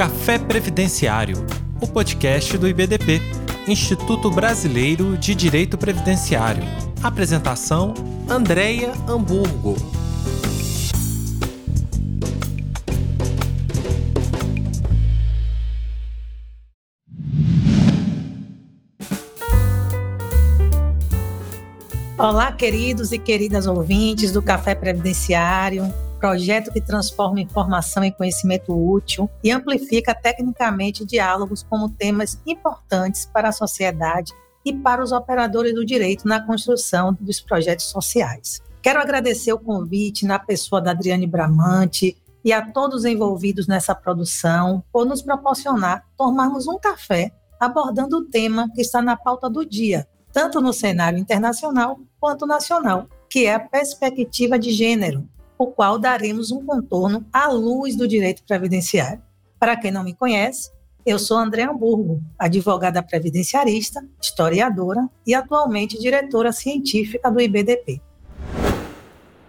Café Previdenciário, o podcast do IBDP, Instituto Brasileiro de Direito Previdenciário. Apresentação: Andréia Hamburgo. Olá, queridos e queridas ouvintes do Café Previdenciário, projeto que transforma informação em conhecimento útil e amplifica tecnicamente diálogos como temas importantes para a sociedade e para os operadores do direito na construção dos projetos sociais. Quero agradecer o convite na pessoa da Adriane Bramante e a todos envolvidos nessa produção por nos proporcionar tomarmos um café abordando o tema que está na pauta do dia, tanto no cenário internacional quanto nacional, que é a perspectiva de gênero, o qual daremos um contorno à luz do direito previdenciário. Para quem não me conhece, eu sou André Hamburgo, advogada previdenciarista, historiadora e atualmente diretora científica do IBDP.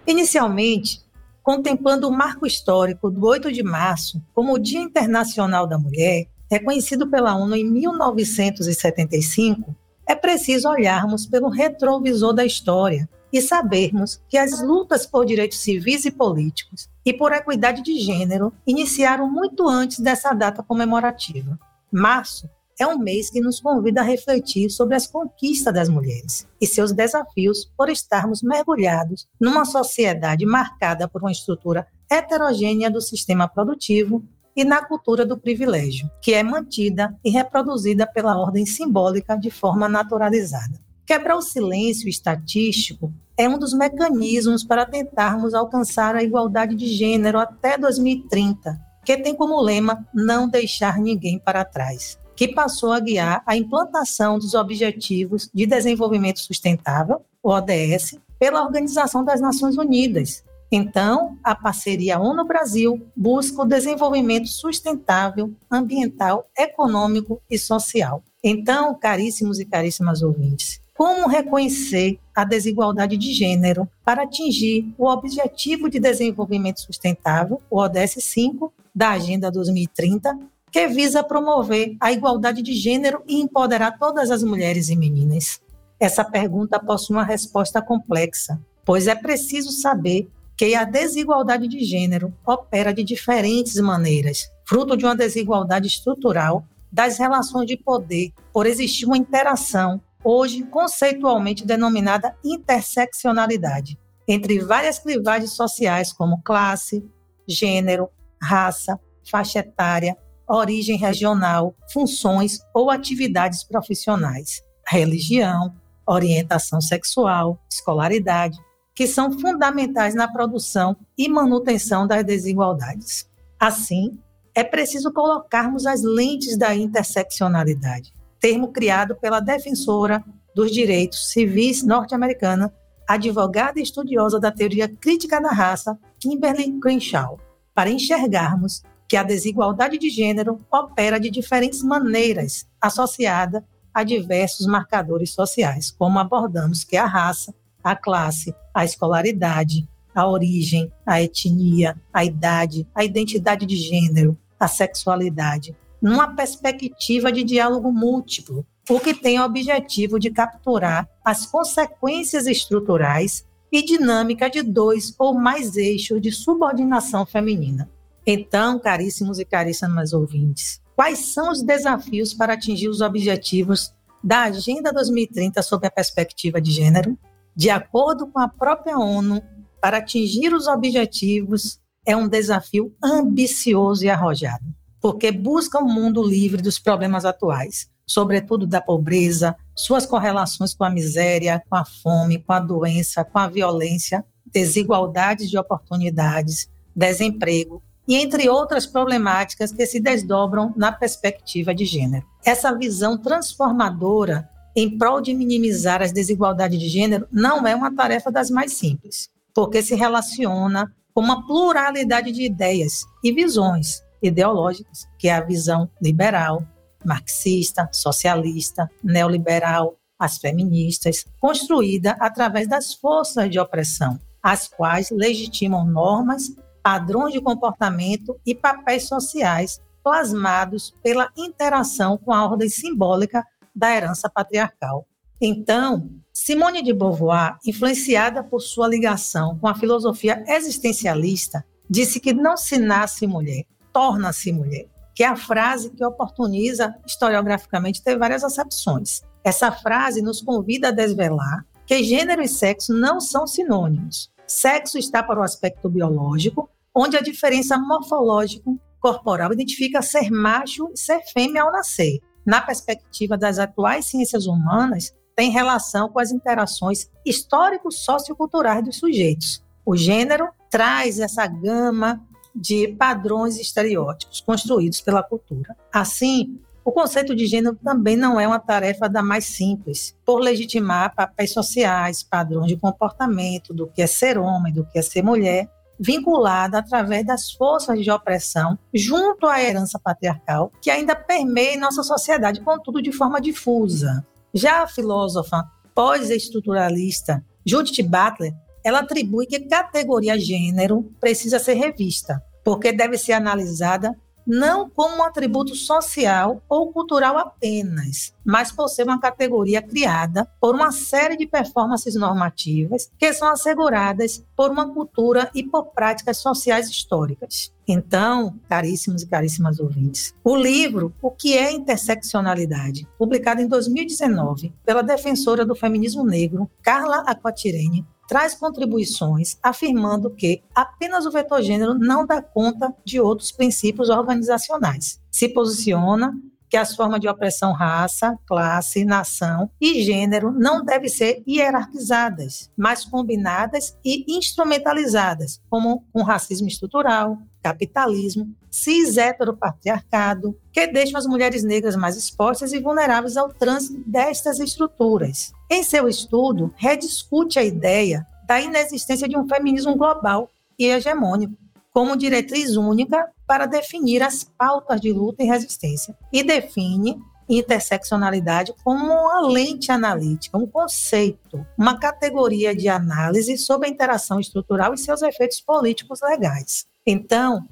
Inicialmente, contemplando o marco histórico do 8 de março como o Dia Internacional da Mulher, reconhecido pela ONU em 1975, é preciso olharmos pelo retrovisor da história e sabermos que as lutas por direitos civis e políticos e por equidade de gênero iniciaram muito antes dessa data comemorativa. Março é um mês que nos convida a refletir sobre as conquistas das mulheres e seus desafios por estarmos mergulhados numa sociedade marcada por uma estrutura heterogênea do sistema produtivo e na cultura do privilégio, que é mantida e reproduzida pela ordem simbólica de forma naturalizada. Quebrar o silêncio estatístico é um dos mecanismos para tentarmos alcançar a igualdade de gênero até 2030, que tem como lema não deixar ninguém para trás, que passou a guiar a implantação dos Objetivos de Desenvolvimento Sustentável, ODS, pela Organização das Nações Unidas, então, a parceria ONU-Brasil busca o desenvolvimento sustentável, ambiental, econômico e social. Então, caríssimos e caríssimas ouvintes, como reconhecer a desigualdade de gênero para atingir o Objetivo de Desenvolvimento Sustentável, o ODS 5, da Agenda 2030, que visa promover a igualdade de gênero e empoderar todas as mulheres e meninas? Essa pergunta possui uma resposta complexa, pois é preciso saber que a desigualdade de gênero opera de diferentes maneiras, fruto de uma desigualdade estrutural das relações de poder, por existir uma interação, hoje conceitualmente denominada interseccionalidade, entre várias clivagens sociais como classe, gênero, raça, faixa etária, origem regional, funções ou atividades profissionais, religião, orientação sexual, escolaridade, que são fundamentais na produção e manutenção das desigualdades. Assim, é preciso colocarmos as lentes da interseccionalidade, termo criado pela defensora dos direitos civis norte-americana, advogada e estudiosa da teoria crítica da raça, Kimberly Crenshaw, para enxergarmos que a desigualdade de gênero opera de diferentes maneiras, associada a diversos marcadores sociais, como abordamos que a raça, a classe, a escolaridade, a origem, a etnia, a idade, a identidade de gênero, a sexualidade, numa perspectiva de diálogo múltiplo, o que tem o objetivo de capturar as consequências estruturais e dinâmica de dois ou mais eixos de subordinação feminina. Então, caríssimos e caríssimas ouvintes, quais são os desafios para atingir os objetivos da Agenda 2030 sob a perspectiva de gênero? de acordo com a própria ONU, para atingir os objetivos é um desafio ambicioso e arrojado, porque busca um mundo livre dos problemas atuais, sobretudo da pobreza, suas correlações com a miséria, com a fome, com a doença, com a violência, desigualdades de oportunidades, desemprego e entre outras problemáticas que se desdobram na perspectiva de gênero. Essa visão transformadora em prol de minimizar as desigualdades de gênero não é uma tarefa das mais simples, porque se relaciona com uma pluralidade de ideias e visões ideológicas, que é a visão liberal, marxista, socialista, neoliberal, as feministas, construída através das forças de opressão, as quais legitimam normas, padrões de comportamento e papéis sociais plasmados pela interação com a ordem simbólica da herança patriarcal. Então, Simone de Beauvoir, influenciada por sua ligação com a filosofia existencialista, disse que não se nasce mulher, torna-se mulher, que é a frase que oportuniza historiograficamente ter várias acepções. Essa frase nos convida a desvelar que gênero e sexo não são sinônimos. Sexo está para o aspecto biológico, onde a diferença morfológica corporal identifica ser macho e ser fêmea ao nascer. Na perspectiva das atuais ciências humanas, tem relação com as interações histórico-socioculturais dos sujeitos. O gênero traz essa gama de padrões e estereótipos construídos pela cultura. Assim, o conceito de gênero também não é uma tarefa da mais simples, por legitimar papéis sociais, padrões de comportamento do que é ser homem, do que é ser mulher, vinculada através das forças de opressão junto à herança patriarcal que ainda permeia nossa sociedade, contudo de forma difusa. Já a filósofa pós-estruturalista Judith Butler, ela atribui que categoria gênero precisa ser revista, porque deve ser analisada não como um atributo social ou cultural apenas, mas por ser uma categoria criada por uma série de performances normativas que são asseguradas por uma cultura e por práticas sociais históricas. Então, caríssimos e caríssimas ouvintes, o livro O que é interseccionalidade, publicado em 2019 pela defensora do feminismo negro, Carla Aquatirene, traz contribuições afirmando que apenas o vetor gênero não dá conta de outros princípios organizacionais. Se posiciona que as formas de opressão raça, classe, nação e gênero não devem ser hierarquizadas, mas combinadas e instrumentalizadas, como um racismo estrutural, capitalismo, cis heteropatriarcado, que deixam as mulheres negras mais expostas e vulneráveis ao trânsito destas estruturas. Em seu estudo, rediscute a ideia da inexistência de um feminismo global e hegemônico, como diretriz única para definir as pautas de luta e resistência, e define interseccionalidade como uma lente analítica, um conceito, uma categoria de análise sobre a interação estrutural e seus efeitos políticos legais. Então,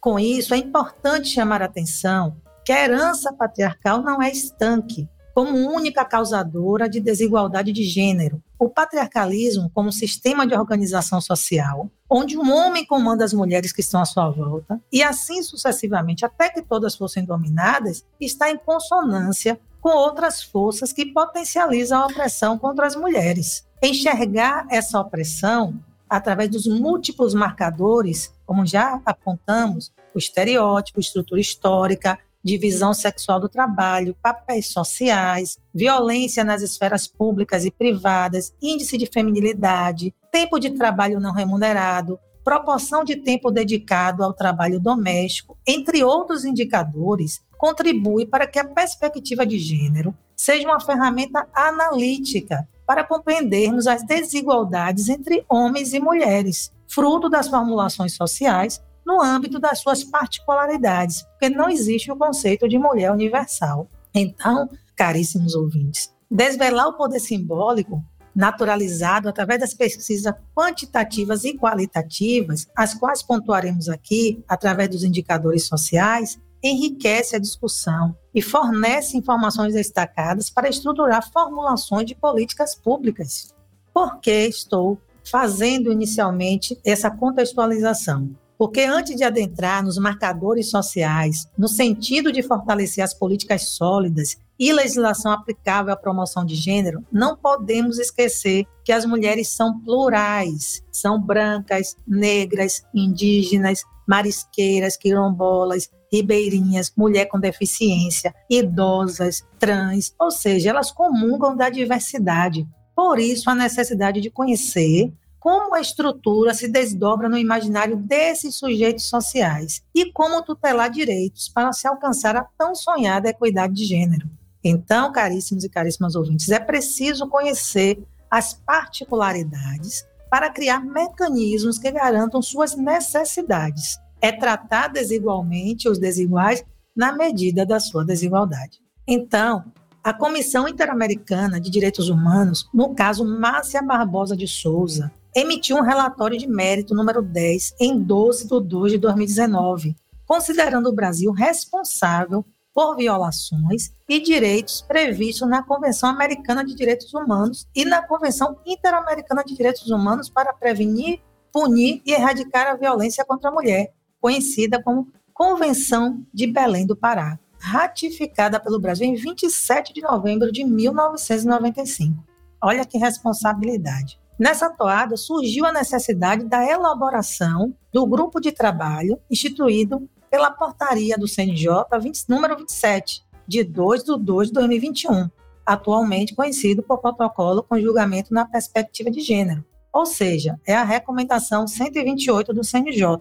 com isso, é importante chamar a atenção que a herança patriarcal não é estanque, como única causadora de desigualdade de gênero. O patriarcalismo, como sistema de organização social, onde um homem comanda as mulheres que estão à sua volta, e assim sucessivamente, até que todas fossem dominadas, está em consonância com outras forças que potencializam a opressão contra as mulheres. Enxergar essa opressão através dos múltiplos marcadores, como já apontamos, o estereótipo, estrutura histórica, divisão sexual do trabalho, papéis sociais, violência nas esferas públicas e privadas, índice de feminilidade, tempo de trabalho não remunerado, proporção de tempo dedicado ao trabalho doméstico, entre outros indicadores, contribui para que a perspectiva de gênero seja uma ferramenta analítica para compreendermos as desigualdades entre homens e mulheres, fruto das formulações sociais no âmbito das suas particularidades, porque não existe o conceito de mulher universal. Então, caríssimos ouvintes, desvelar o poder simbólico naturalizado através das pesquisas quantitativas e qualitativas, as quais pontuaremos aqui através dos indicadores sociais, enriquece a discussão e fornece informações destacadas para estruturar formulações de políticas públicas. Por que estou fazendo inicialmente essa contextualização? Porque antes de adentrar nos marcadores sociais, no sentido de fortalecer as políticas sólidas e legislação aplicável à promoção de gênero, não podemos esquecer que as mulheres são plurais, são brancas, negras, indígenas, marisqueiras, quilombolas, ribeirinhas, mulher com deficiência, idosas, trans, ou seja, elas comungam da diversidade. Por isso, a necessidade de conhecer como a estrutura se desdobra no imaginário desses sujeitos sociais e como tutelar direitos para se alcançar a tão sonhada equidade de gênero. Então, caríssimos e caríssimas ouvintes, é preciso conhecer as particularidades para criar mecanismos que garantam suas necessidades é tratar desigualmente os desiguais na medida da sua desigualdade. Então, a Comissão Interamericana de Direitos Humanos, no caso Márcia Barbosa de Souza, emitiu um relatório de mérito número 10 em 12 de 2 de 2019, considerando o Brasil responsável por violações e direitos previstos na Convenção Americana de Direitos Humanos e na Convenção Interamericana de Direitos Humanos para prevenir, punir e erradicar a violência contra a mulher, conhecida como Convenção de Belém do Pará, ratificada pelo Brasil em 27 de novembro de 1995. Olha que responsabilidade. Nessa toada surgiu a necessidade da elaboração do grupo de trabalho instituído pela portaria do CNJ 20, número 27, de 2 de 2 de 2021, atualmente conhecido por protocolo com julgamento na perspectiva de gênero, ou seja, é a recomendação 128 do CNJ,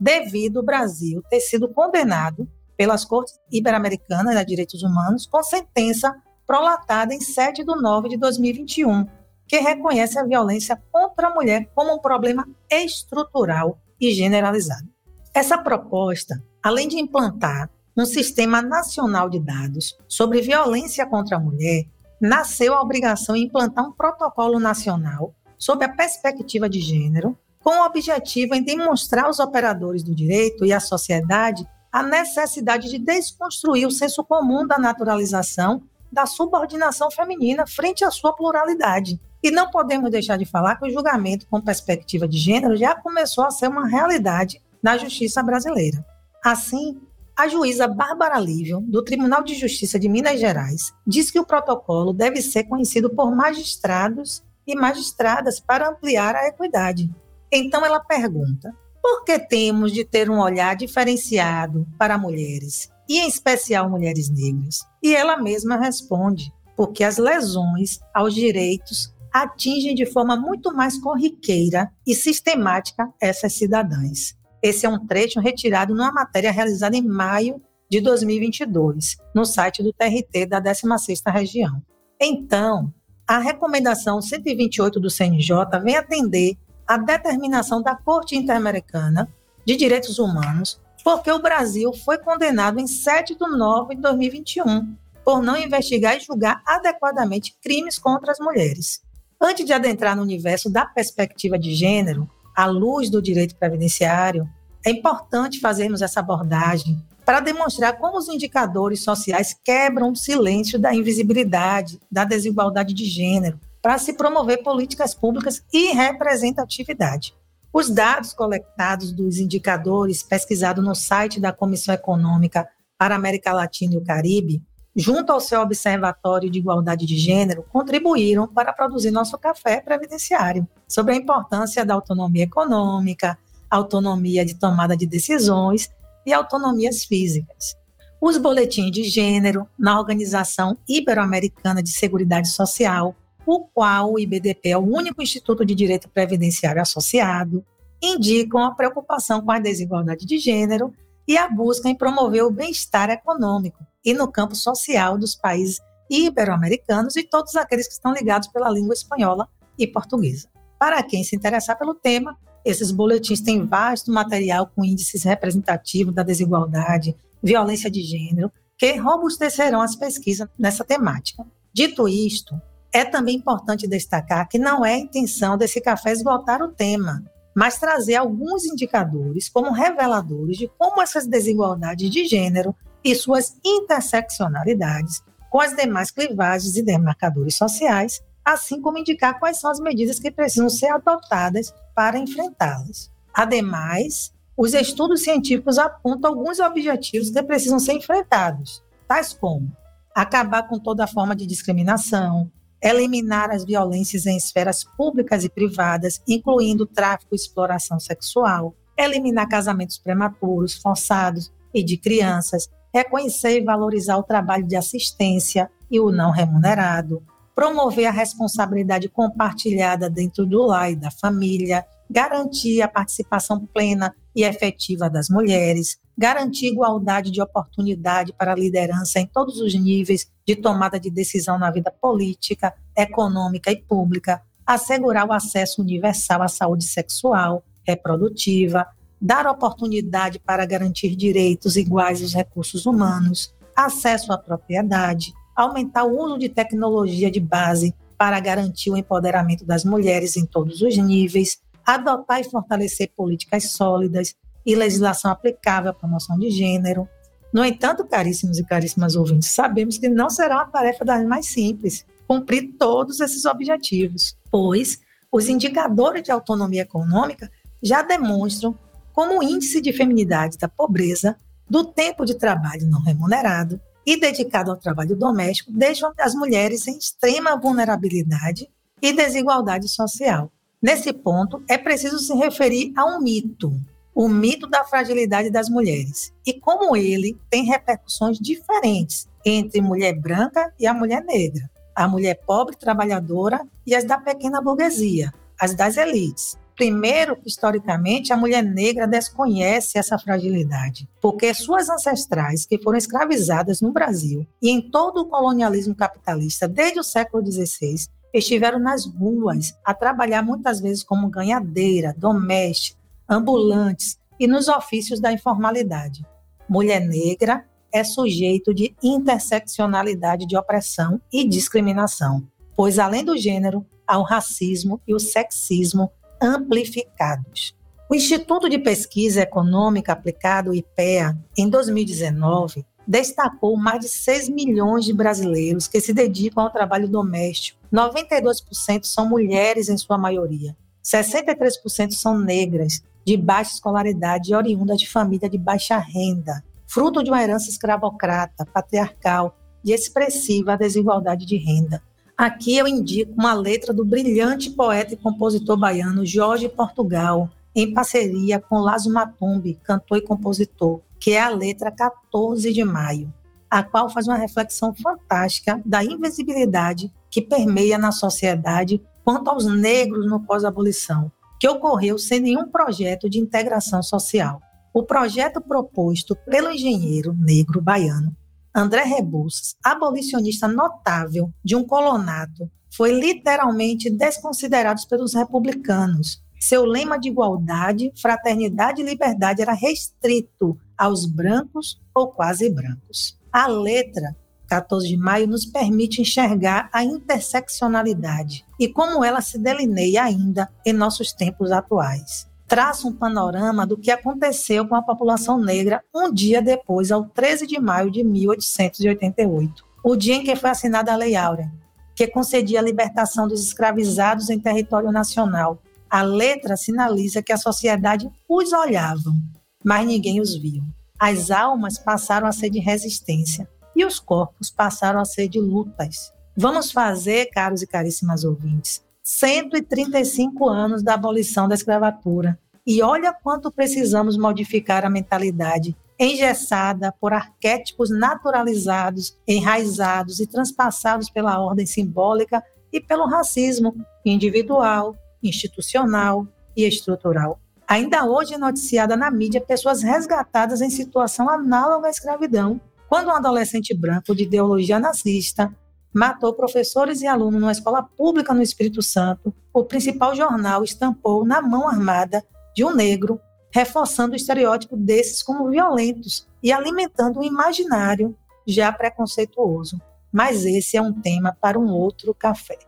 devido o Brasil ter sido condenado pelas Cortes Ibero-Americanas de Direitos Humanos com sentença prolatada em 7 de 9 de 2021, que reconhece a violência contra a mulher como um problema estrutural e generalizado. Essa proposta além de implantar um sistema nacional de dados sobre violência contra a mulher, nasceu a obrigação de implantar um protocolo nacional sob a perspectiva de gênero, com o objetivo em demonstrar aos operadores do direito e à sociedade a necessidade de desconstruir o senso comum da naturalização da subordinação feminina frente à sua pluralidade. E não podemos deixar de falar que o julgamento com perspectiva de gênero já começou a ser uma realidade na justiça brasileira. Assim, a juíza Bárbara Lívio, do Tribunal de Justiça de Minas Gerais, diz que o protocolo deve ser conhecido por magistrados e magistradas para ampliar a equidade. Então ela pergunta: por que temos de ter um olhar diferenciado para mulheres, e em especial mulheres negras? E ela mesma responde: porque as lesões aos direitos atingem de forma muito mais corriqueira e sistemática essas cidadãs. Esse é um trecho retirado numa matéria realizada em maio de 2022, no site do TRT da 16ª Região. Então, a recomendação 128 do CNJ vem atender à determinação da Corte Interamericana de Direitos Humanos, porque o Brasil foi condenado em 7 de nove de 2021 por não investigar e julgar adequadamente crimes contra as mulheres. Antes de adentrar no universo da perspectiva de gênero, à luz do direito previdenciário, é importante fazermos essa abordagem para demonstrar como os indicadores sociais quebram o silêncio da invisibilidade, da desigualdade de gênero, para se promover políticas públicas e representatividade. Os dados coletados dos indicadores pesquisados no site da Comissão Econômica para a América Latina e o Caribe, junto ao seu Observatório de Igualdade de Gênero, contribuíram para produzir nosso café previdenciário sobre a importância da autonomia econômica, autonomia de tomada de decisões e autonomias físicas. Os boletins de gênero na Organização Ibero-Americana de Seguridade Social, o qual o IBDP é o único instituto de direito previdenciário associado, indicam a preocupação com a desigualdade de gênero e a busca em promover o bem-estar econômico e no campo social dos países ibero-americanos e todos aqueles que estão ligados pela língua espanhola e portuguesa. Para quem se interessar pelo tema, esses boletins têm vasto material com índices representativos da desigualdade, violência de gênero, que robustecerão as pesquisas nessa temática. Dito isto, é também importante destacar que não é a intenção desse café esgotar o tema, mas trazer alguns indicadores como reveladores de como essas desigualdades de gênero e suas interseccionalidades com as demais clivagens e demarcadores sociais assim como indicar quais são as medidas que precisam ser adotadas para enfrentá-las. Ademais, os estudos científicos apontam alguns objetivos que precisam ser enfrentados, tais como acabar com toda forma de discriminação, eliminar as violências em esferas públicas e privadas, incluindo tráfico e exploração sexual, eliminar casamentos prematuros, forçados e de crianças, reconhecer e valorizar o trabalho de assistência e o não remunerado, promover a responsabilidade compartilhada dentro do lar e da família, garantir a participação plena e efetiva das mulheres, garantir igualdade de oportunidade para a liderança em todos os níveis de tomada de decisão na vida política, econômica e pública, assegurar o acesso universal à saúde sexual, reprodutiva, dar oportunidade para garantir direitos iguais aos recursos humanos, acesso à propriedade, aumentar o uso de tecnologia de base para garantir o empoderamento das mulheres em todos os níveis, adotar e fortalecer políticas sólidas, e legislação aplicável à promoção de gênero. No entanto, caríssimos e caríssimas ouvintes, sabemos que não será uma tarefa das mais simples cumprir todos esses objetivos, pois os indicadores de autonomia econômica já demonstram como o índice de feminidade da pobreza, do tempo de trabalho não remunerado e dedicado ao trabalho doméstico deixam as mulheres em extrema vulnerabilidade e desigualdade social. Nesse ponto, é preciso se referir a um mito, o mito da fragilidade das mulheres, e como ele tem repercussões diferentes entre mulher branca e a mulher negra, a mulher pobre trabalhadora e as da pequena burguesia, as das elites. Primeiro, historicamente, a mulher negra desconhece essa fragilidade, porque suas ancestrais, que foram escravizadas no Brasil e em todo o colonialismo capitalista desde o século XVI, estiveram nas ruas a trabalhar muitas vezes como ganhadeira, doméstica, ambulantes e nos ofícios da informalidade. Mulher negra é sujeito de interseccionalidade de opressão e discriminação, pois além do gênero, há o racismo e o sexismo amplificados. O Instituto de Pesquisa Econômica Aplicada, o IPEA, em 2019, destacou mais de 6 milhões de brasileiros que se dedicam ao trabalho doméstico. 92% são mulheres em sua maioria. 63% são negras, de baixa escolaridade e oriunda de família de baixa renda, fruto de uma herança escravocrata, patriarcal e expressiva desigualdade de renda. Aqui eu indico uma letra do brilhante poeta e compositor baiano Jorge Portugal, em parceria com Lázaro Matumbi, cantor e compositor, que é a letra 14 de maio, a qual faz uma reflexão fantástica da invisibilidade que permeia na sociedade quanto aos negros no pós-abolição, que ocorreu sem nenhum projeto de integração social. O projeto proposto pelo engenheiro negro baiano André Rebouças, abolicionista notável de um colonato, foi literalmente desconsiderado pelos republicanos. Seu lema de igualdade, fraternidade e liberdade era restrito aos brancos ou quase brancos. A letra 14 de maio nos permite enxergar a interseccionalidade e como ela se delineia ainda em nossos tempos atuais traça um panorama do que aconteceu com a população negra um dia depois, ao 13 de maio de 1888, o dia em que foi assinada a Lei Áurea, que concedia a libertação dos escravizados em território nacional. A letra sinaliza que a sociedade os olhava, mas ninguém os viu. As almas passaram a ser de resistência e os corpos passaram a ser de lutas. Vamos fazer, caros e caríssimas ouvintes, 135 anos da abolição da escravatura. E olha quanto precisamos modificar a mentalidade engessada por arquétipos naturalizados, enraizados e transpassados pela ordem simbólica e pelo racismo individual, institucional e estrutural. Ainda hoje é noticiada na mídia pessoas resgatadas em situação análoga à escravidão, quando um adolescente branco de ideologia nazista matou professores e alunos numa escola pública no Espírito Santo, o principal jornal estampou na mão armada de um negro, reforçando o estereótipo desses como violentos e alimentando um imaginário já preconceituoso. Mas esse é um tema para um outro café.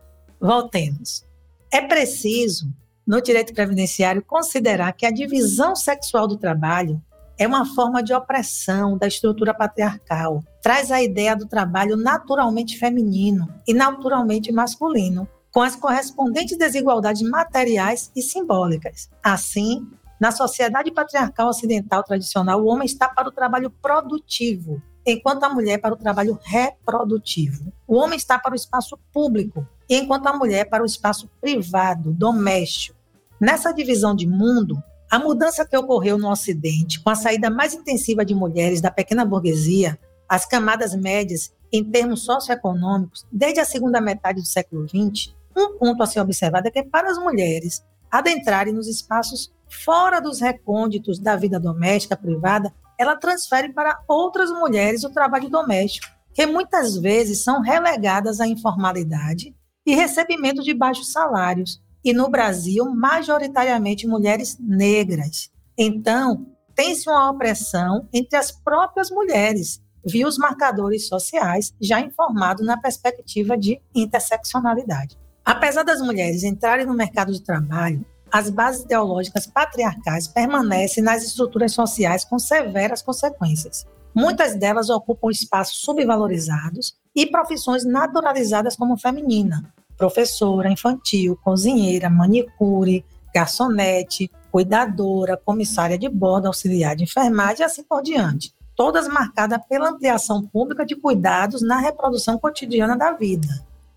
Voltemos. É preciso, no direito previdenciário, considerar que a divisão sexual do trabalho é uma forma de opressão da estrutura patriarcal. Traz a ideia do trabalho naturalmente feminino e naturalmente masculino, com as correspondentes desigualdades materiais e simbólicas. Assim, na sociedade patriarcal ocidental tradicional, o homem está para o trabalho produtivo, enquanto a mulher para o trabalho reprodutivo. O homem está para o espaço público, enquanto a mulher para o espaço privado, doméstico. Nessa divisão de mundo, a mudança que ocorreu no Ocidente, com a saída mais intensiva de mulheres da pequena burguesia, as camadas médias em termos socioeconômicos, desde a segunda metade do século XX, um ponto a ser observado é que para as mulheres adentrarem nos espaços fora dos recônditos da vida doméstica privada, ela transfere para outras mulheres o trabalho doméstico, que muitas vezes são relegadas à informalidade e recebimento de baixos salários, e no Brasil, majoritariamente mulheres negras. Então, tem-se uma opressão entre as próprias mulheres, via os marcadores sociais já informados na perspectiva de interseccionalidade. Apesar das mulheres entrarem no mercado de trabalho, as bases ideológicas patriarcais permanecem nas estruturas sociais com severas consequências. Muitas delas ocupam espaços subvalorizados e profissões naturalizadas como feminina, professora, infantil, cozinheira, manicure, garçonete, cuidadora, comissária de bordo, auxiliar de enfermagem e assim por diante. Todas marcadas pela ampliação pública de cuidados na reprodução cotidiana da vida,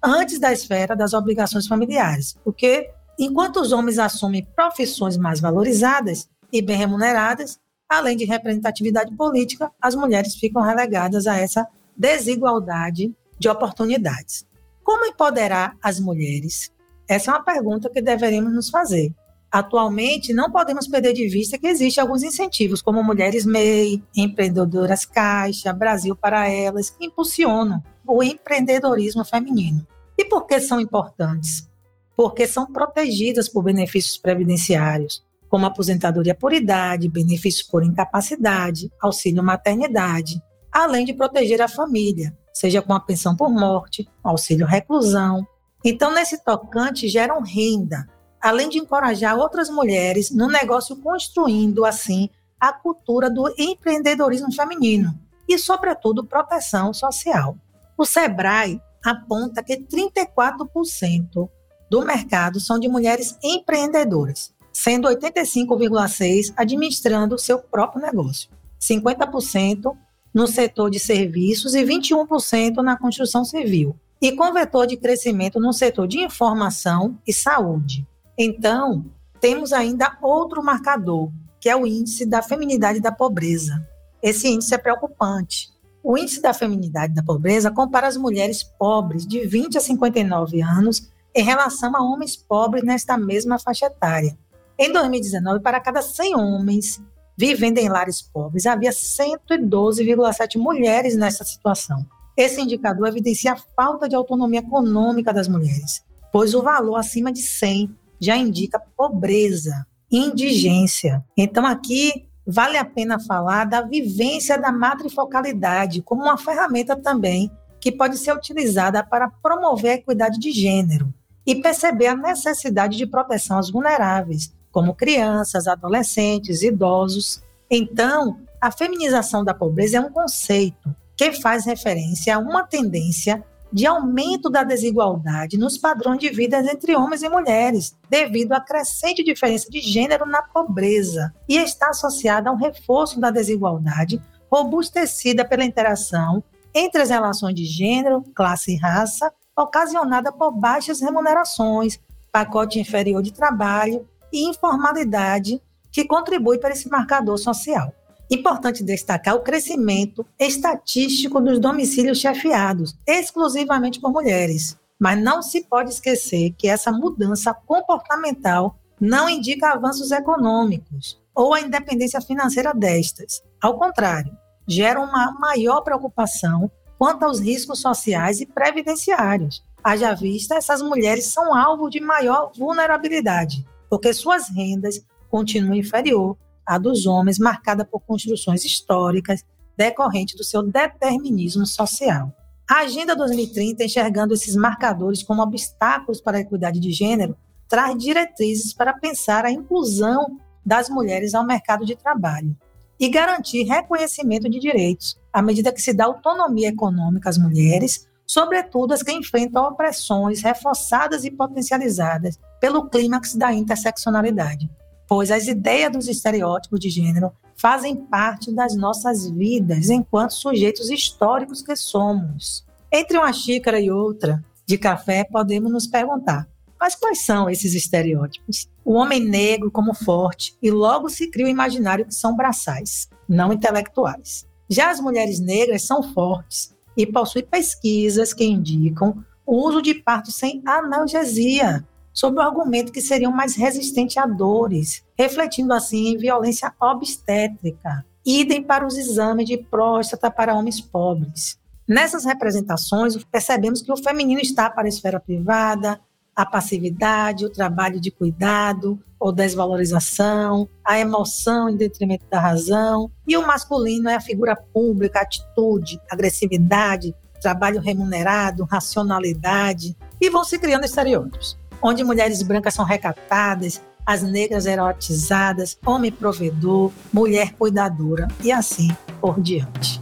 antes da esfera das obrigações familiares, porque enquanto os homens assumem profissões mais valorizadas e bem remuneradas, além de representatividade política, as mulheres ficam relegadas a essa desigualdade de oportunidades. Como empoderar as mulheres? Essa é uma pergunta que deveríamos nos fazer. Atualmente, não podemos perder de vista que existem alguns incentivos, como Mulheres MEI, Empreendedoras Caixa, Brasil para Elas, que impulsionam o empreendedorismo feminino. E por que são importantes? Porque são protegidas por benefícios previdenciários, como aposentadoria por idade, benefícios por incapacidade, auxílio maternidade, além de proteger a família, seja com a pensão por morte, auxílio reclusão. Então, nesse tocante, geram renda, além de encorajar outras mulheres no negócio, construindo assim a cultura do empreendedorismo feminino e, sobretudo, proteção social. O Sebrae aponta que 34% do mercado são de mulheres empreendedoras, sendo 85,6% administrando seu próprio negócio, 50% no setor de serviços e 21% na construção civil, e com vetor de crescimento no setor de informação e saúde. Então, temos ainda outro marcador, que é o índice da feminidade da pobreza. Esse índice é preocupante. O índice da feminidade da pobreza compara as mulheres pobres de 20 a 59 anos em relação a homens pobres nesta mesma faixa etária. Em 2019, para cada 100 homens vivendo em lares pobres, havia 112,7 mulheres nessa situação. Esse indicador evidencia a falta de autonomia econômica das mulheres, pois o valor acima de 100 já indica pobreza, indigência. Então, aqui vale a pena falar da vivência da matrifocalidade como uma ferramenta também que pode ser utilizada para promover a equidade de gênero e perceber a necessidade de proteção aos vulneráveis, como crianças, adolescentes, idosos. Então, a feminização da pobreza é um conceito que faz referência a uma tendência de aumento da desigualdade nos padrões de vida entre homens e mulheres, devido à crescente diferença de gênero na pobreza, e está associada a um reforço da desigualdade robustecida pela interação entre as relações de gênero, classe e raça, ocasionada por baixas remunerações, pacote inferior de trabalho e informalidade, que contribui para esse marcador social. Importante destacar o crescimento estatístico dos domicílios chefiados, exclusivamente por mulheres. Mas não se pode esquecer que essa mudança comportamental não indica avanços econômicos ou a independência financeira destas. Ao contrário, gera uma maior preocupação quanto aos riscos sociais e previdenciários. Haja vista, essas mulheres são alvo de maior vulnerabilidade, porque suas rendas continuam inferior a dos homens, marcada por construções históricas decorrente do seu determinismo social. A Agenda 2030, enxergando esses marcadores como obstáculos para a equidade de gênero, traz diretrizes para pensar a inclusão das mulheres ao mercado de trabalho e garantir reconhecimento de direitos, à medida que se dá autonomia econômica às mulheres, sobretudo as que enfrentam opressões reforçadas e potencializadas pelo clímax da interseccionalidade pois as ideias dos estereótipos de gênero fazem parte das nossas vidas enquanto sujeitos históricos que somos. Entre uma xícara e outra de café, podemos nos perguntar: mas quais são esses estereótipos? O homem negro como forte e logo se cria o imaginário que são braçais, não intelectuais. Já as mulheres negras são fortes e possuem pesquisas que indicam o uso de parto sem analgesia, sob o argumento que seriam mais resistentes a dores, refletindo assim em violência obstétrica. Idem para os exames de próstata para homens pobres. Nessas representações, percebemos que o feminino está para a esfera privada, a passividade, o trabalho de cuidado ou desvalorização, a emoção em detrimento da razão, e o masculino é a figura pública, a atitude, agressividade, trabalho remunerado, racionalidade, e vão se criando estereótipos onde mulheres brancas são recatadas, as negras erotizadas, homem provedor, mulher cuidadora e assim por diante.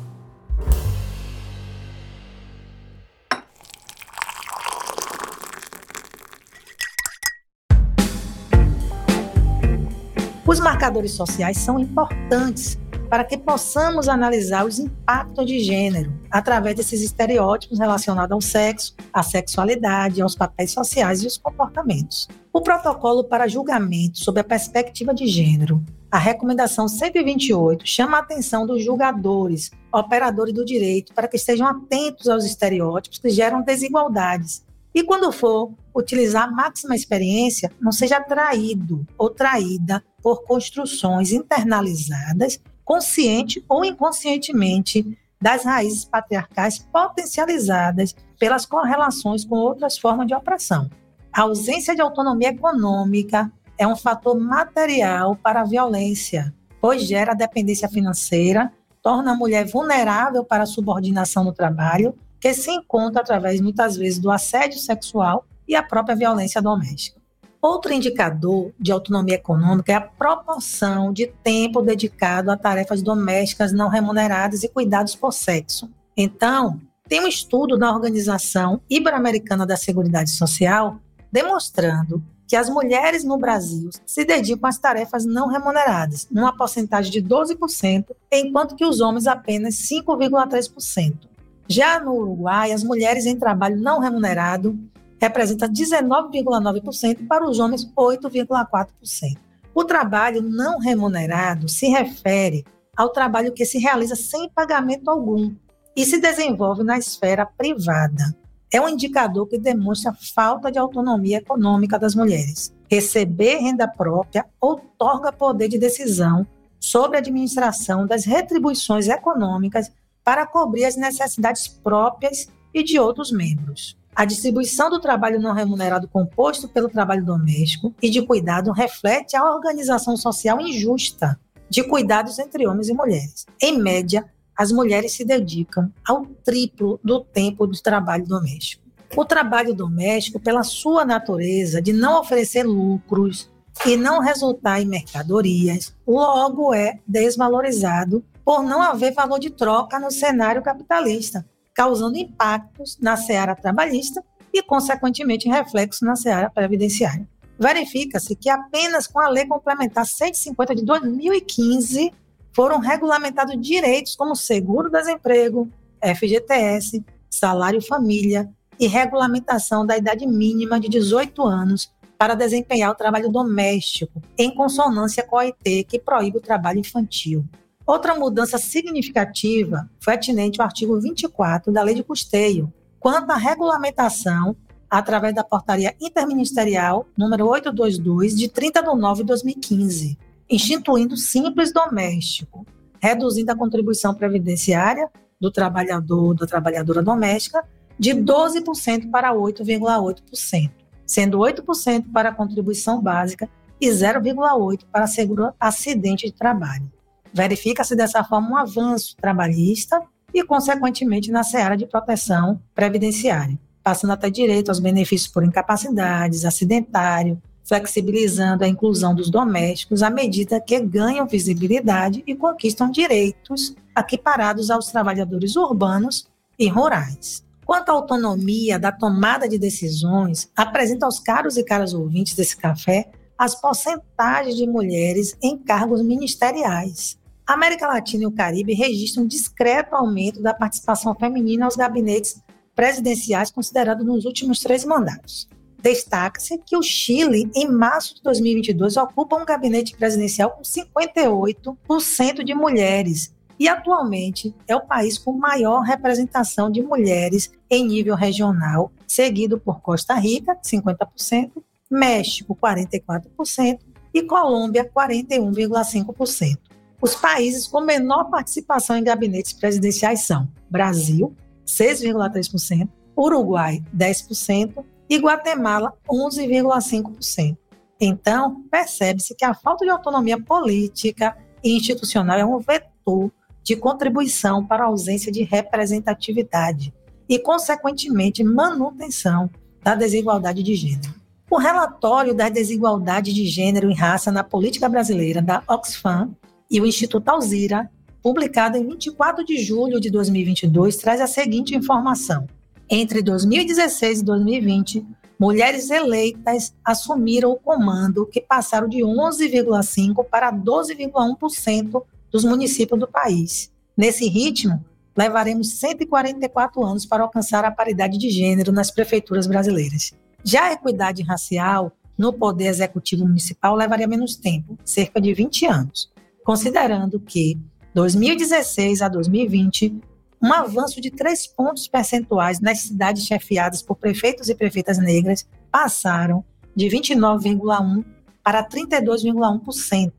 Os marcadores sociais são importantes para que possamos analisar os impactos de gênero através desses estereótipos relacionados ao sexo, à sexualidade, aos papéis sociais e os comportamentos. O protocolo para julgamento sob a perspectiva de gênero, a recomendação 128 chama a atenção dos julgadores, operadores do direito, para que estejam atentos aos estereótipos que geram desigualdades. E quando for utilizar a máxima experiência, não seja traído ou traída por construções internalizadas consciente ou inconscientemente, das raízes patriarcais potencializadas pelas correlações com outras formas de opressão. A ausência de autonomia econômica é um fator material para a violência, pois gera dependência financeira, torna a mulher vulnerável para a subordinação no trabalho, que se encontra através, muitas vezes, do assédio sexual e a própria violência doméstica. Outro indicador de autonomia econômica é a proporção de tempo dedicado a tarefas domésticas não remuneradas e cuidados por sexo. Então, tem um estudo da Organização Ibero-Americana da Seguridade Social demonstrando que as mulheres no Brasil se dedicam às tarefas não remuneradas, numa porcentagem de 12%, enquanto que os homens apenas 5,3%. Já no Uruguai, as mulheres em trabalho não remunerado representa 19,9% para os homens 8,4%. O trabalho não remunerado se refere ao trabalho que se realiza sem pagamento algum e se desenvolve na esfera privada. É um indicador que demonstra falta de autonomia econômica das mulheres. Receber renda própria outorga poder de decisão sobre a administração das retribuições econômicas para cobrir as necessidades próprias e de outros membros. A distribuição do trabalho não remunerado composto pelo trabalho doméstico e de cuidado reflete a organização social injusta de cuidados entre homens e mulheres. Em média, as mulheres se dedicam ao triplo do tempo do trabalho doméstico. O trabalho doméstico, pela sua natureza de não oferecer lucros e não resultar em mercadorias, logo é desvalorizado por não haver valor de troca no cenário capitalista causando impactos na seara trabalhista e, consequentemente, reflexos na seara previdenciária. Verifica-se que apenas com a Lei Complementar 150 de 2015 foram regulamentados direitos como seguro-desemprego, FGTS, salário família e regulamentação da idade mínima de 18 anos para desempenhar o trabalho doméstico, em consonância com a OIT, que proíbe o trabalho infantil. Outra mudança significativa foi atinente ao artigo 24 da Lei de Custeio, quanto à regulamentação através da Portaria Interministerial número 822 de 30 de nove de 2015, instituindo simples doméstico, reduzindo a contribuição previdenciária do trabalhador da trabalhadora doméstica de 12% para 8,8%, sendo 8% para a contribuição básica e 0,8% para seguro acidente de trabalho. Verifica-se dessa forma um avanço trabalhista e, consequentemente, na seara de proteção previdenciária, passando até direito aos benefícios por incapacidades, acidentário, flexibilizando a inclusão dos domésticos à medida que ganham visibilidade e conquistam direitos equiparados aos trabalhadores urbanos e rurais. Quanto à autonomia da tomada de decisões, apresenta aos caros e caras ouvintes desse café as porcentagens de mulheres em cargos ministeriais. A América Latina e o Caribe registram um discreto aumento da participação feminina aos gabinetes presidenciais considerados nos últimos três mandatos. Destaca-se que o Chile, em março de 2022, ocupa um gabinete presidencial com 58% de mulheres e atualmente é o país com maior representação de mulheres em nível regional, seguido por Costa Rica, 50%, México 44% e Colômbia 41,5%. Os países com menor participação em gabinetes presidenciais são Brasil, 6,3%, Uruguai, 10% e Guatemala, 11,5%. Então, percebe-se que a falta de autonomia política e institucional é um vetor de contribuição para a ausência de representatividade e, consequentemente, manutenção da desigualdade de gênero. O relatório da desigualdade de gênero e raça na política brasileira da Oxfam e o Instituto Alzira, publicado em 24 de julho de 2022, traz a seguinte informação: entre 2016 e 2020, mulheres eleitas assumiram o comando, que passaram de 11,5% para 12,1% dos municípios do país. Nesse ritmo, levaremos 144 anos para alcançar a paridade de gênero nas prefeituras brasileiras. Já a equidade racial no poder executivo municipal levaria menos tempo, cerca de 20 anos, considerando que 2016 a 2020 um avanço de três pontos percentuais nas cidades chefiadas por prefeitos e prefeitas negras passaram de 29,1% para 32,1%.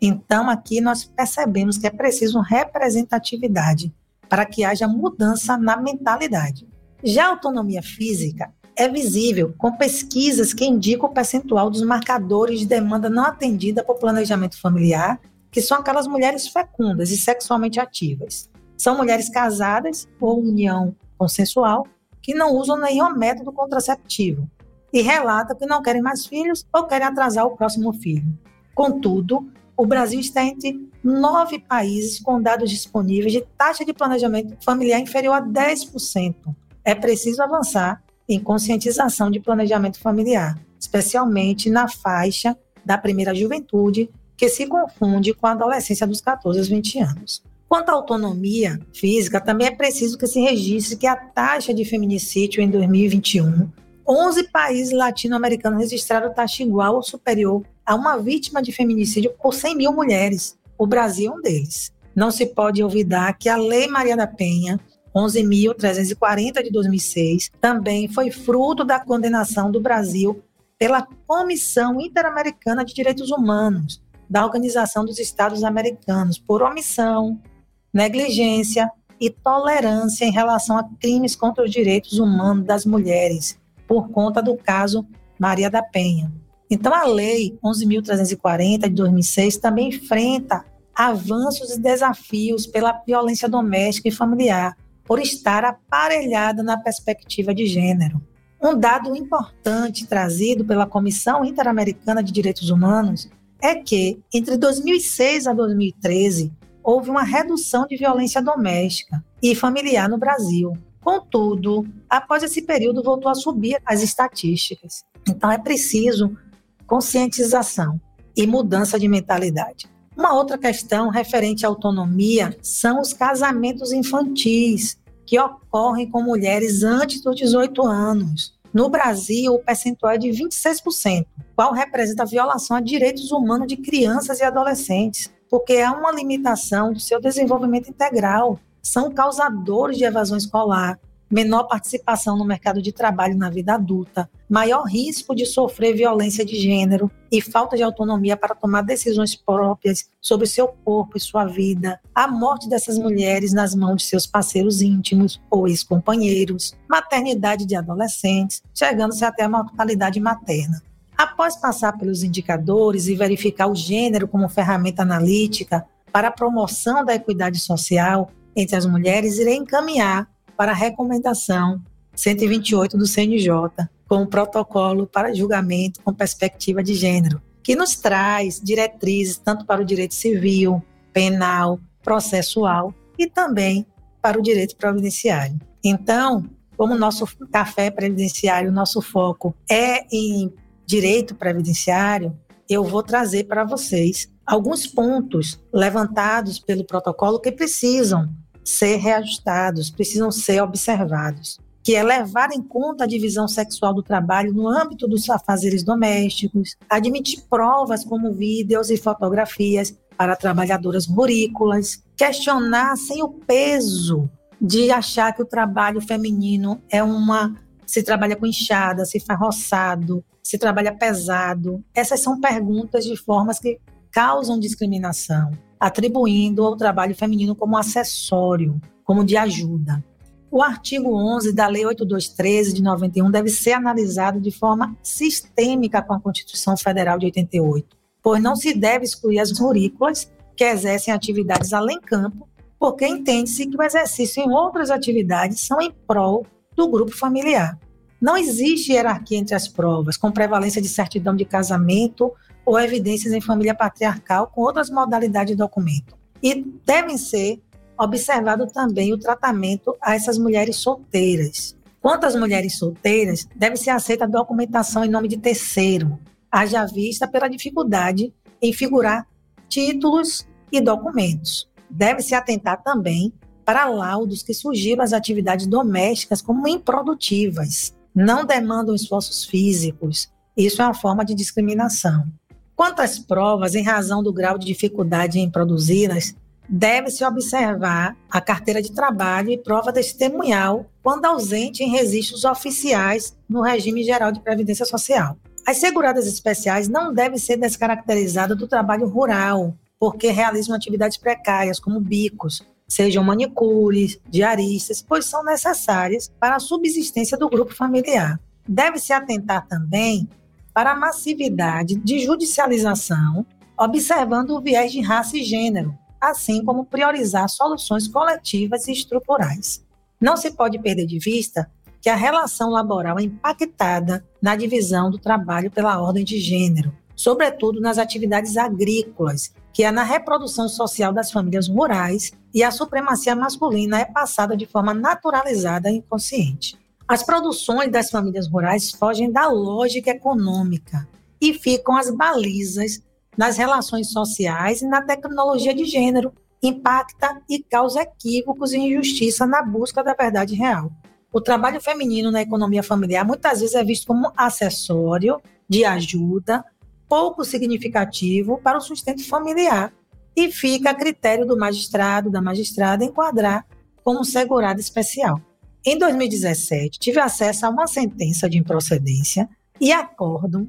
Então, aqui nós percebemos que é preciso representatividade para que haja mudança na mentalidade. Já a autonomia física é visível com pesquisas que indicam o percentual dos marcadores de demanda não atendida por planejamento familiar, que são aquelas mulheres fecundas e sexualmente ativas. São mulheres casadas ou união consensual que não usam nenhum método contraceptivo e relatam que não querem mais filhos ou querem atrasar o próximo filho. Contudo, o Brasil está entre nove países com dados disponíveis de taxa de planejamento familiar inferior a 10%. É preciso avançar em conscientização de planejamento familiar, especialmente na faixa da primeira juventude, que se confunde com a adolescência dos 14 aos 20 anos. Quanto à autonomia física, também é preciso que se registre que a taxa de feminicídio em 2021, 11 países latino-americanos registraram taxa igual ou superior a uma vítima de feminicídio por 100 mil mulheres. O Brasil é um deles. Não se pode olvidar que a Lei Maria da Penha, 11.340 de 2006, também foi fruto da condenação do Brasil pela Comissão Interamericana de Direitos Humanos, da Organização dos Estados Americanos, por omissão, negligência e tolerância em relação a crimes contra os direitos humanos das mulheres, por conta do caso Maria da Penha. Então, a Lei 11.340 de 2006 também enfrenta avanços e desafios pela violência doméstica e familiar, por estar aparelhada na perspectiva de gênero. Um dado importante trazido pela Comissão Interamericana de Direitos Humanos é que, entre 2006 a 2013, houve uma redução de violência doméstica e familiar no Brasil. Contudo, após esse período, voltou a subir as estatísticas. Então, é preciso conscientização e mudança de mentalidade. Uma outra questão referente à autonomia são os casamentos infantis, que ocorrem com mulheres antes dos 18 anos. No Brasil, o percentual é de 26%, qual representa a violação a direitos humanos de crianças e adolescentes porque há uma limitação do seu desenvolvimento integral. São causadores de evasão escolar, menor participação no mercado de trabalho na vida adulta, maior risco de sofrer violência de gênero e falta de autonomia para tomar decisões próprias sobre seu corpo e sua vida, a morte dessas mulheres nas mãos de seus parceiros íntimos ou ex-companheiros, maternidade de adolescentes, chegando-se até a mortalidade materna. Após passar pelos indicadores e verificar o gênero como ferramenta analítica para a promoção da equidade social entre as mulheres, irei encaminhar para a recomendação 128 do CNJ, com o protocolo para julgamento com perspectiva de gênero, que nos traz diretrizes tanto para o direito civil, penal, processual e também para o direito previdenciário. Então, como nosso café previdenciário, nosso foco é em direito previdenciário, eu vou trazer para vocês alguns pontos levantados pelo protocolo que precisam ser reajustados, precisam ser observados, que é levar em conta a divisão sexual do trabalho no âmbito dos afazeres domésticos, admitir provas como vídeos e fotografias para trabalhadoras rurícolas, questionar sem o peso de achar que o trabalho feminino é uma se trabalha com enxada, se faz roçado, se trabalha pesado. Essas são perguntas de formas que causam discriminação, atribuindo ao trabalho feminino como acessório, como de ajuda. O artigo 11 da Lei 8213 de 91 deve ser analisado de forma sistêmica com a Constituição Federal de 88, pois não se deve excluir as rurícolas que exercem atividades além campo, porque entende-se que o exercício em outras atividades são em prol do grupo familiar. Não existe hierarquia entre as provas, com prevalência de certidão de casamento ou evidências em família patriarcal com outras modalidades de documento. E devem ser observado também o tratamento a essas mulheres solteiras. Quanto às mulheres solteiras, deve ser aceita a documentação em nome de terceiro, haja vista pela dificuldade em figurar títulos e documentos. Deve-se atentar também para laudos que sugiram as atividades domésticas como improdutivas, não demandam esforços físicos. Isso é uma forma de discriminação. Quanto às provas, em razão do grau de dificuldade em produzi-las, deve-se observar a carteira de trabalho e prova testemunhal quando ausente em registros oficiais no regime geral de previdência social. As seguradas especiais não devem ser descaracterizadas do trabalho rural, porque realizam atividades precárias, como bicos, sejam manicures, diaristas, pois são necessárias para a subsistência do grupo familiar. Deve-se atentar também para a massividade de judicialização, observando o viés de raça e gênero, assim como priorizar soluções coletivas e estruturais. Não se pode perder de vista que a relação laboral é impactada na divisão do trabalho pela ordem de gênero, sobretudo nas atividades agrícolas, que é na reprodução social das famílias rurais e a supremacia masculina é passada de forma naturalizada e inconsciente. As produções das famílias rurais fogem da lógica econômica e ficam as balizas nas relações sociais e na tecnologia de gênero, impacta e causa equívocos e injustiça na busca da verdade real. O trabalho feminino na economia familiar muitas vezes é visto como acessório, de ajuda, pouco significativo para o sustento familiar e fica a critério do magistrado, da magistrada, enquadrar como segurado especial. Em 2017, tive acesso a uma sentença de improcedência e acórdão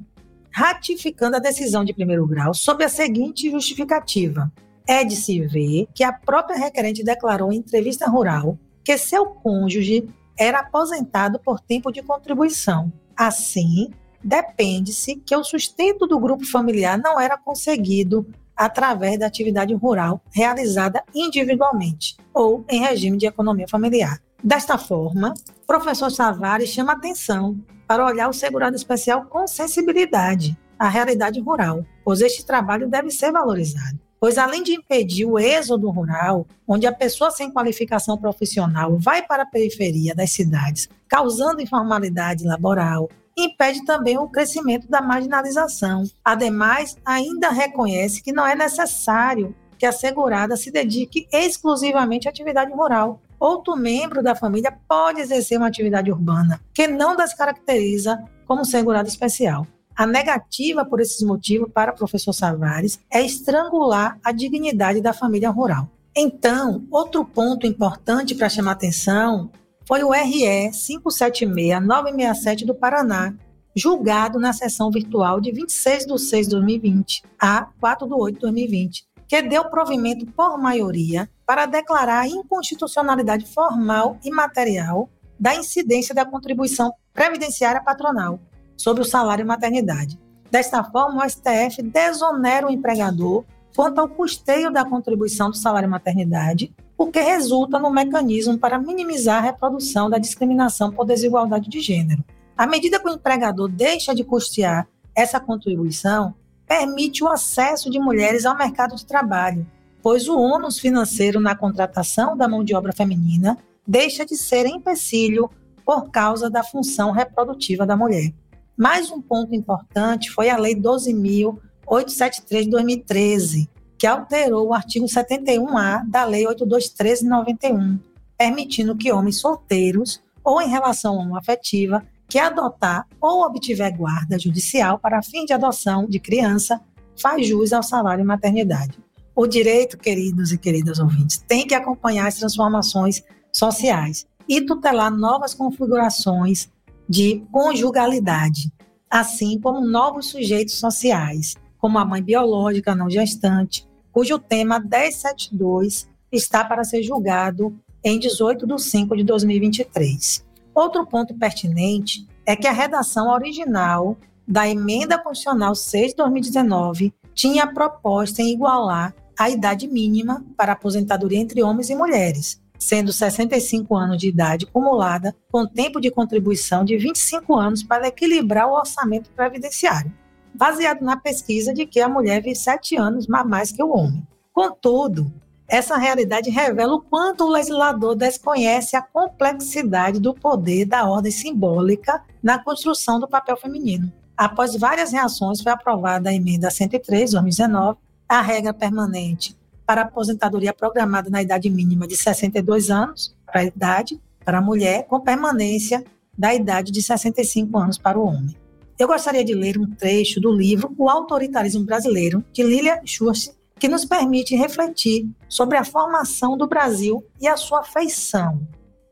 ratificando a decisão de primeiro grau sob a seguinte justificativa. É de se ver que a própria requerente declarou em entrevista rural que seu cônjuge era aposentado por tempo de contribuição. Assim, depende-se que o sustento do grupo familiar não era conseguido através da atividade rural realizada individualmente ou em regime de economia familiar. Desta forma, o professor Savares chama atenção para olhar o segurado especial com sensibilidade à realidade rural, pois este trabalho deve ser valorizado. Pois, além de impedir o êxodo rural, onde a pessoa sem qualificação profissional vai para a periferia das cidades, causando informalidade laboral, impede também o crescimento da marginalização. Ademais, ainda reconhece que não é necessário que a segurada se dedique exclusivamente à atividade rural, outro membro da família pode exercer uma atividade urbana que não descaracteriza como segurado especial. A negativa por esses motivos para o professor Savares é estrangular a dignidade da família rural. Então, outro ponto importante para chamar atenção foi o RE 576-967 do Paraná, julgado na sessão virtual de 26 de 6 de 2020 a 4 de 8 de 2020, que deu provimento por maioria para declarar a inconstitucionalidade formal e material da incidência da contribuição previdenciária patronal sobre o salário maternidade. Desta forma, o STF desonera o empregador quanto ao custeio da contribuição do salário maternidade, o que resulta no mecanismo para minimizar a reprodução da discriminação por desigualdade de gênero. À medida que o empregador deixa de custear essa contribuição, permite o acesso de mulheres ao mercado de trabalho, pois o ônus financeiro na contratação da mão de obra feminina deixa de ser empecilho por causa da função reprodutiva da mulher. Mais um ponto importante foi a Lei 12.873 de 2013, que alterou o artigo 71A da Lei 8213 de 91, permitindo que homens solteiros ou em relação afetiva que adotar ou obtiver guarda judicial para fim de adoção de criança faz jus ao salário maternidade. O direito, queridos e queridas ouvintes, tem que acompanhar as transformações sociais e tutelar novas configurações de conjugalidade, assim como novos sujeitos sociais, como a mãe biológica não gestante, cujo tema 1072 está para ser julgado em 18 de 5 de 2023. Outro ponto pertinente é que a redação original da Emenda Constitucional 6 de 2019 tinha proposta em igualar a idade mínima para aposentadoria entre homens e mulheres, sendo 65 anos de idade acumulada, com tempo de contribuição de 25 anos para equilibrar o orçamento previdenciário, baseado na pesquisa de que a mulher vive 7 anos mais que o homem. Contudo, essa realidade revela o quanto o legislador desconhece a complexidade do poder da ordem simbólica na construção do papel feminino. Após várias reações, foi aprovada a emenda 103, 2019, a regra permanente para aposentadoria programada na idade mínima de 62 anos para a idade para a mulher, com permanência da idade de 65 anos para o homem. Eu gostaria de ler um trecho do livro O Autoritarismo Brasileiro, de Lilia Schwartz, que nos permite refletir sobre a formação do Brasil e a sua feição.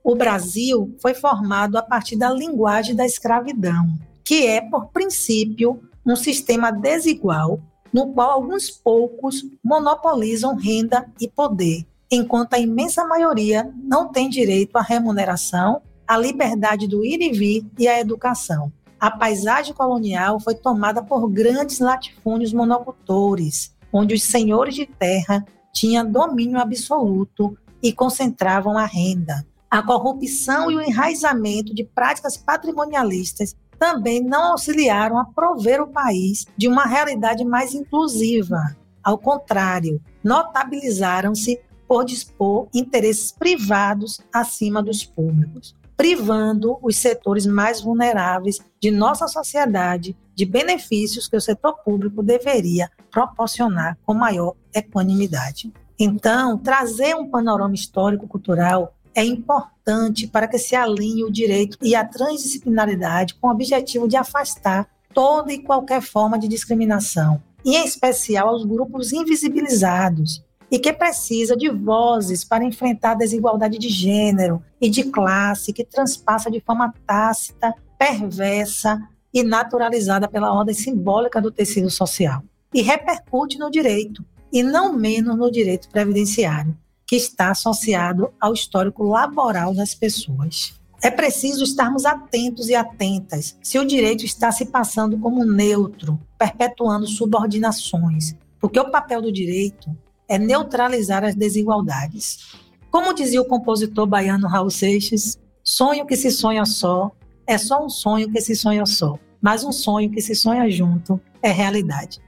O Brasil foi formado a partir da linguagem da escravidão, que é, por princípio, um sistema desigual no qual alguns poucos monopolizam renda e poder, enquanto a imensa maioria não tem direito à remuneração, à liberdade do ir e vir e à educação. A paisagem colonial foi tomada por grandes latifúndios monocultores, onde os senhores de terra tinham domínio absoluto e concentravam a renda. A corrupção e o enraizamento de práticas patrimonialistas também não auxiliaram a prover o país de uma realidade mais inclusiva. Ao contrário, notabilizaram-se por dispor interesses privados acima dos públicos, privando os setores mais vulneráveis de nossa sociedade de benefícios que o setor público deveria proporcionar com maior equanimidade. Então, trazer um panorama histórico-cultural é importante para que se alinhe o direito e a transdisciplinaridade com o objetivo de afastar toda e qualquer forma de discriminação, e em especial aos grupos invisibilizados, e que precisa de vozes para enfrentar a desigualdade de gênero e de classe que transpassa de forma tácita, perversa e naturalizada pela ordem simbólica do tecido social, e repercute no direito, e não menos no direito previdenciário que está associado ao histórico laboral das pessoas. É preciso estarmos atentos e atentas se o direito está se passando como neutro, perpetuando subordinações, porque o papel do direito é neutralizar as desigualdades. Como dizia o compositor baiano Raul Seixas, sonho que se sonha só é só um sonho que se sonha só, mas um sonho que se sonha junto é realidade.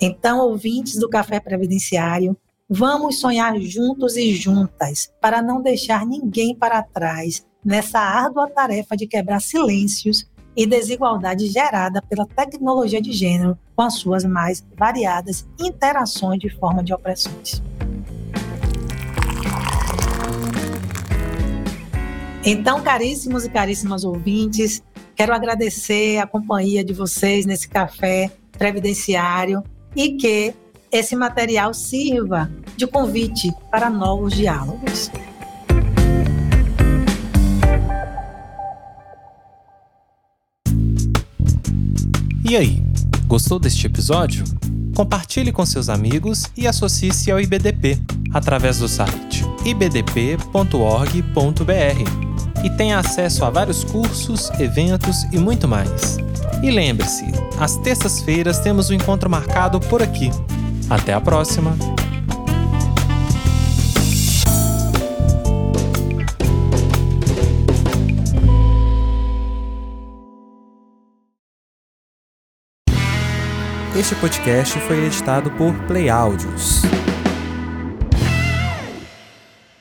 Então, ouvintes do Café Previdenciário, Vamos sonhar juntos e juntas para não deixar ninguém para trás nessa árdua tarefa de quebrar silêncios e desigualdade gerada pela tecnologia de gênero com as suas mais variadas interações de forma de opressões. Então, caríssimos e caríssimas ouvintes, quero agradecer a companhia de vocês nesse café previdenciário e que esse material sirva de convite para novos diálogos. E aí, gostou deste episódio? Compartilhe com seus amigos e associe-se ao IBDP através do site ibdp.org.br e tenha acesso a vários cursos, eventos e muito mais. E lembre-se, às terças-feiras temos um encontro marcado por aqui até a próxima! Este podcast foi editado por Play Áudios.